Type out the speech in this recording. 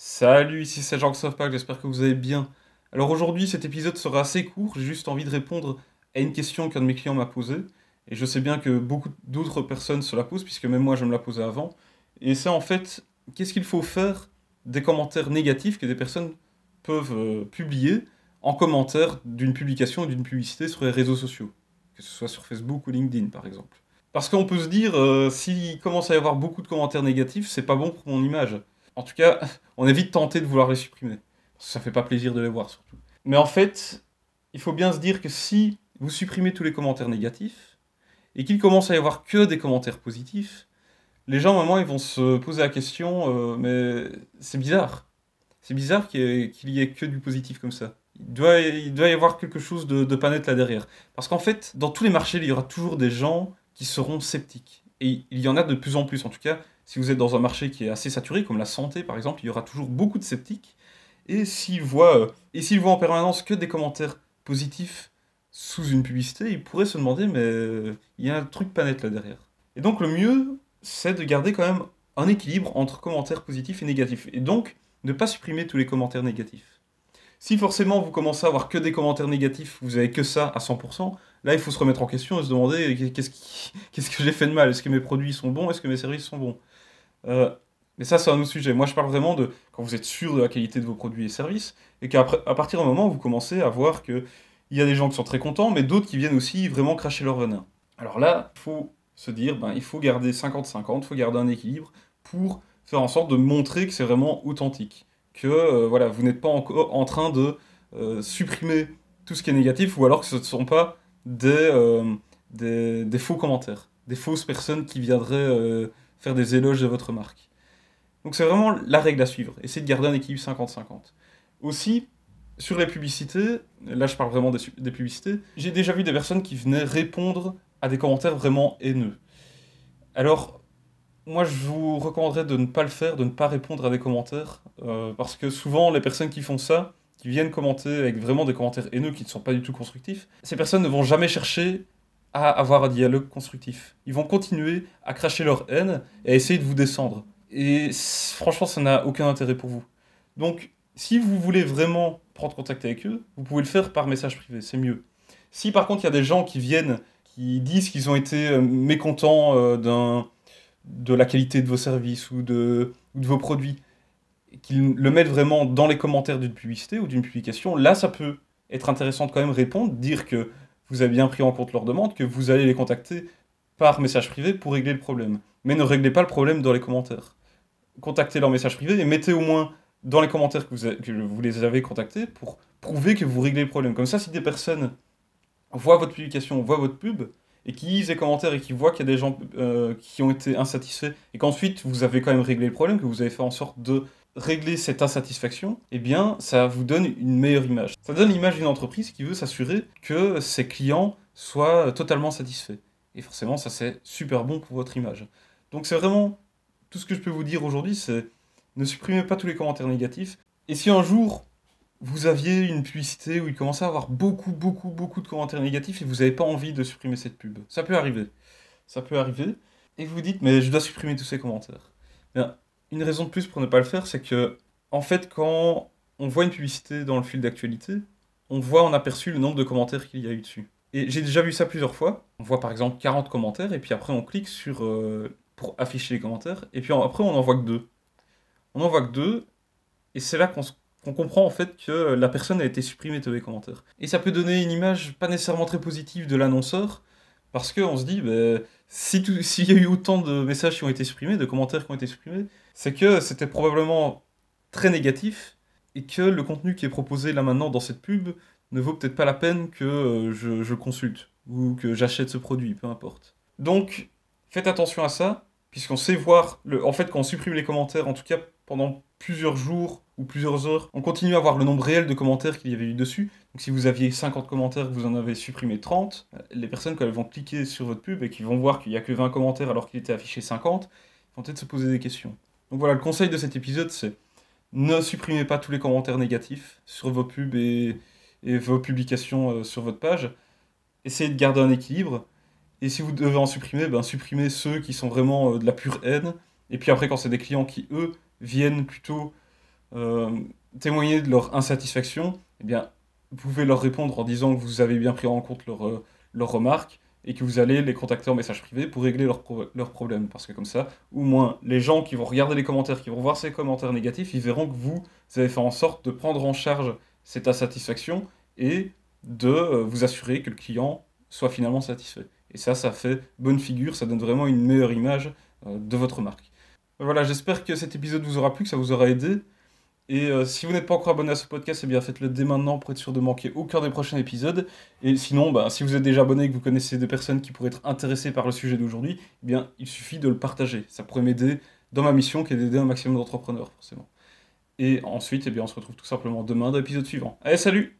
Salut, ici c'est Jean Pack, j'espère que vous allez bien. Alors aujourd'hui, cet épisode sera assez court, j'ai juste envie de répondre à une question qu'un de mes clients m'a posée. Et je sais bien que beaucoup d'autres personnes se la posent, puisque même moi je me la posais avant. Et c'est en fait, qu'est-ce qu'il faut faire des commentaires négatifs que des personnes peuvent euh, publier en commentaire d'une publication ou d'une publicité sur les réseaux sociaux, que ce soit sur Facebook ou LinkedIn par exemple? Parce qu'on peut se dire, euh, s'il commence à y avoir beaucoup de commentaires négatifs, c'est pas bon pour mon image. En tout cas, on est vite tenté de vouloir les supprimer. Ça fait pas plaisir de les voir surtout. Mais en fait, il faut bien se dire que si vous supprimez tous les commentaires négatifs, et qu'il commence à y avoir que des commentaires positifs, les gens, à un moment, ils vont se poser la question, euh, mais c'est bizarre. C'est bizarre qu'il y, ait que du positif comme ça. Il doit, y avoir quelque chose de, de pas là derrière. Parce qu'en fait, dans tous les marchés, il y aura toujours des gens qui seront sceptiques. Et il y en a de plus en plus. En tout cas, si vous êtes dans un marché qui est assez saturé, comme la santé par exemple, il y aura toujours beaucoup de sceptiques. Et s'ils voient, euh, et voient en permanence que des commentaires positifs sous une publicité, ils pourraient se demander, mais euh, il y a un truc pas net là derrière. Et donc le mieux, c'est de garder quand même un équilibre entre commentaires positifs et négatifs. Et donc, ne pas supprimer tous les commentaires négatifs. Si forcément vous commencez à avoir que des commentaires négatifs, vous avez que ça à 100%, là il faut se remettre en question et se demander qu'est-ce, qu'est-ce que j'ai fait de mal? Est-ce que mes produits sont bons? Est-ce que mes services sont bons? Euh, Mais ça c'est un autre sujet. Moi je parle vraiment de quand vous êtes sûr de la qualité de vos produits et services et qu'à partir d'un moment où vous commencez à voir qu'il y a des gens qui sont très contents, mais d'autres qui viennent aussi vraiment cracher leur venin. Alors là, il faut se dire, ben, il faut garder 50-50, il faut garder un équilibre pour faire en sorte de montrer que c'est vraiment authentique que euh, voilà, vous n'êtes pas encore en train de euh, supprimer tout ce qui est négatif ou alors que ce ne sont pas des, des, faux commentaires, des fausses personnes qui viendraient faire des éloges de votre marque. Donc c'est vraiment la règle à suivre. Essayez de garder un équilibre 50-50. Aussi, sur les publicités, là je parle vraiment des, publicités, j'ai déjà vu des personnes qui venaient répondre à des commentaires vraiment haineux. Alors, moi, je vous recommanderais de ne pas le faire, de ne pas répondre à des commentaires, euh, parce que souvent, les personnes qui font ça, qui viennent commenter avec vraiment des commentaires haineux qui ne sont pas du tout constructifs, ces personnes ne vont jamais chercher à avoir un dialogue constructif. Ils vont continuer à cracher leur haine et à essayer de vous descendre. Et franchement, ça n'a aucun intérêt pour vous. Donc, si vous voulez vraiment prendre contact avec eux, vous pouvez le faire par message privé, c'est mieux. Si par contre il y a des gens qui viennent, qui disent qu'ils ont été euh, mécontents euh, de la qualité de vos services ou de, de vos produits, qu'ils le mettent vraiment dans les commentaires d'une publicité ou d'une publication, là, ça peut être intéressant de quand même répondre, dire que vous avez bien pris en compte leur demande, que vous allez les contacter par message privé pour régler le problème. Mais ne réglez pas le problème dans les commentaires. Contactez leur message privé et mettez au moins dans les commentaires que vous, que vous les avez contactés pour prouver que vous réglez le problème. Comme ça, si des personnes voient votre publication, voient votre pub, et qui lisent les commentaires et qui voient qu'il y a des gens euh, qui ont été insatisfaits, et qu'ensuite vous avez quand même réglé le problème, que vous avez fait en sorte de régler cette insatisfaction, eh bien, ça vous donne une meilleure image. Ça donne l'image d'une entreprise qui veut s'assurer que ses clients soient totalement satisfaits. Et forcément, ça c'est super bon pour votre image. Donc c'est vraiment tout ce que je peux vous dire aujourd'hui, c'est ne supprimez pas tous les commentaires négatifs. Et si un jour vous aviez une publicité où il commençait à avoir beaucoup, beaucoup, beaucoup de commentaires négatifs et vous n'avez pas envie de supprimer cette pub. Ça peut arriver. Ça peut arriver. Et vous dites, mais je dois supprimer tous ces commentaires. Une raison de plus pour ne pas le faire, c'est que, en fait, quand on voit une publicité dans le fil d'actualité, on voit en aperçu le nombre de commentaires qu'il y a eu dessus. Et j'ai déjà vu ça plusieurs fois. On voit par exemple 40 commentaires, et puis après on clique sur euh, pour afficher les commentaires, et puis après on n'en voit que deux. On n'en voit que deux, et c'est là qu'on comprend en fait que la personne a été supprimée de les commentaires. Et ça peut donner une image pas nécessairement très positive de l'annonceur, parce qu'on se dit, bah, s'il y a eu autant de messages qui ont été supprimés, de commentaires qui ont été supprimés, c'est que c'était probablement très négatif, et que le contenu qui est proposé là maintenant dans cette pub ne vaut peut-être pas la peine que euh, je, je consulte, ou que j'achète ce produit, peu importe. Donc, faites attention à ça, puisqu'on sait voir, en fait, quand on supprime les commentaires, en tout cas pendant plusieurs jours ou plusieurs heures, on continue à voir le nombre réel de commentaires qu'il y avait eu dessus. Donc si vous aviez 50 commentaires, vous en avez supprimé 30, les personnes quand elles vont cliquer sur votre pub et qui vont voir qu'il n'y a que 20 commentaires alors qu'il était affiché 50, vont peut-être se poser des questions. Donc voilà, le conseil de cet épisode, c'est ne supprimez pas tous les commentaires négatifs sur vos pubs et, vos publications euh, sur votre page. Essayez de garder un équilibre. Et si vous devez en supprimer, ben supprimez ceux qui sont vraiment euh, de la pure haine. Et puis après, quand c'est des clients qui, eux, viennent plutôt euh, témoigner de leur insatisfaction, eh bien, vous pouvez leur répondre en disant que vous avez bien pris en compte leurs leur remarques et que vous allez les contacter en message privé pour régler leurs leur problèmes. Parce que comme ça, au moins, les gens qui vont regarder les commentaires, qui vont voir ces commentaires négatifs, ils verront que vous, avez fait en sorte de prendre en charge cette insatisfaction et de euh, vous assurer que le client soit finalement satisfait. Et ça, ça fait bonne figure, ça donne vraiment une meilleure image euh, de votre marque. Voilà, j'espère que cet épisode vous aura plu, que ça vous aura aidé. Et euh, si vous n'êtes pas encore abonné à ce podcast, eh bien faites-le dès maintenant pour être sûr de manquer aucun des prochains épisodes. Et sinon, bah, si vous êtes déjà abonné et que vous connaissez des personnes qui pourraient être intéressées par le sujet d'aujourd'hui, eh bien il suffit de le partager. Ça pourrait m'aider dans ma mission qui est d'aider un maximum d'entrepreneurs, forcément. Et ensuite, eh on se retrouve tout simplement demain dans l'épisode suivant. Allez, salut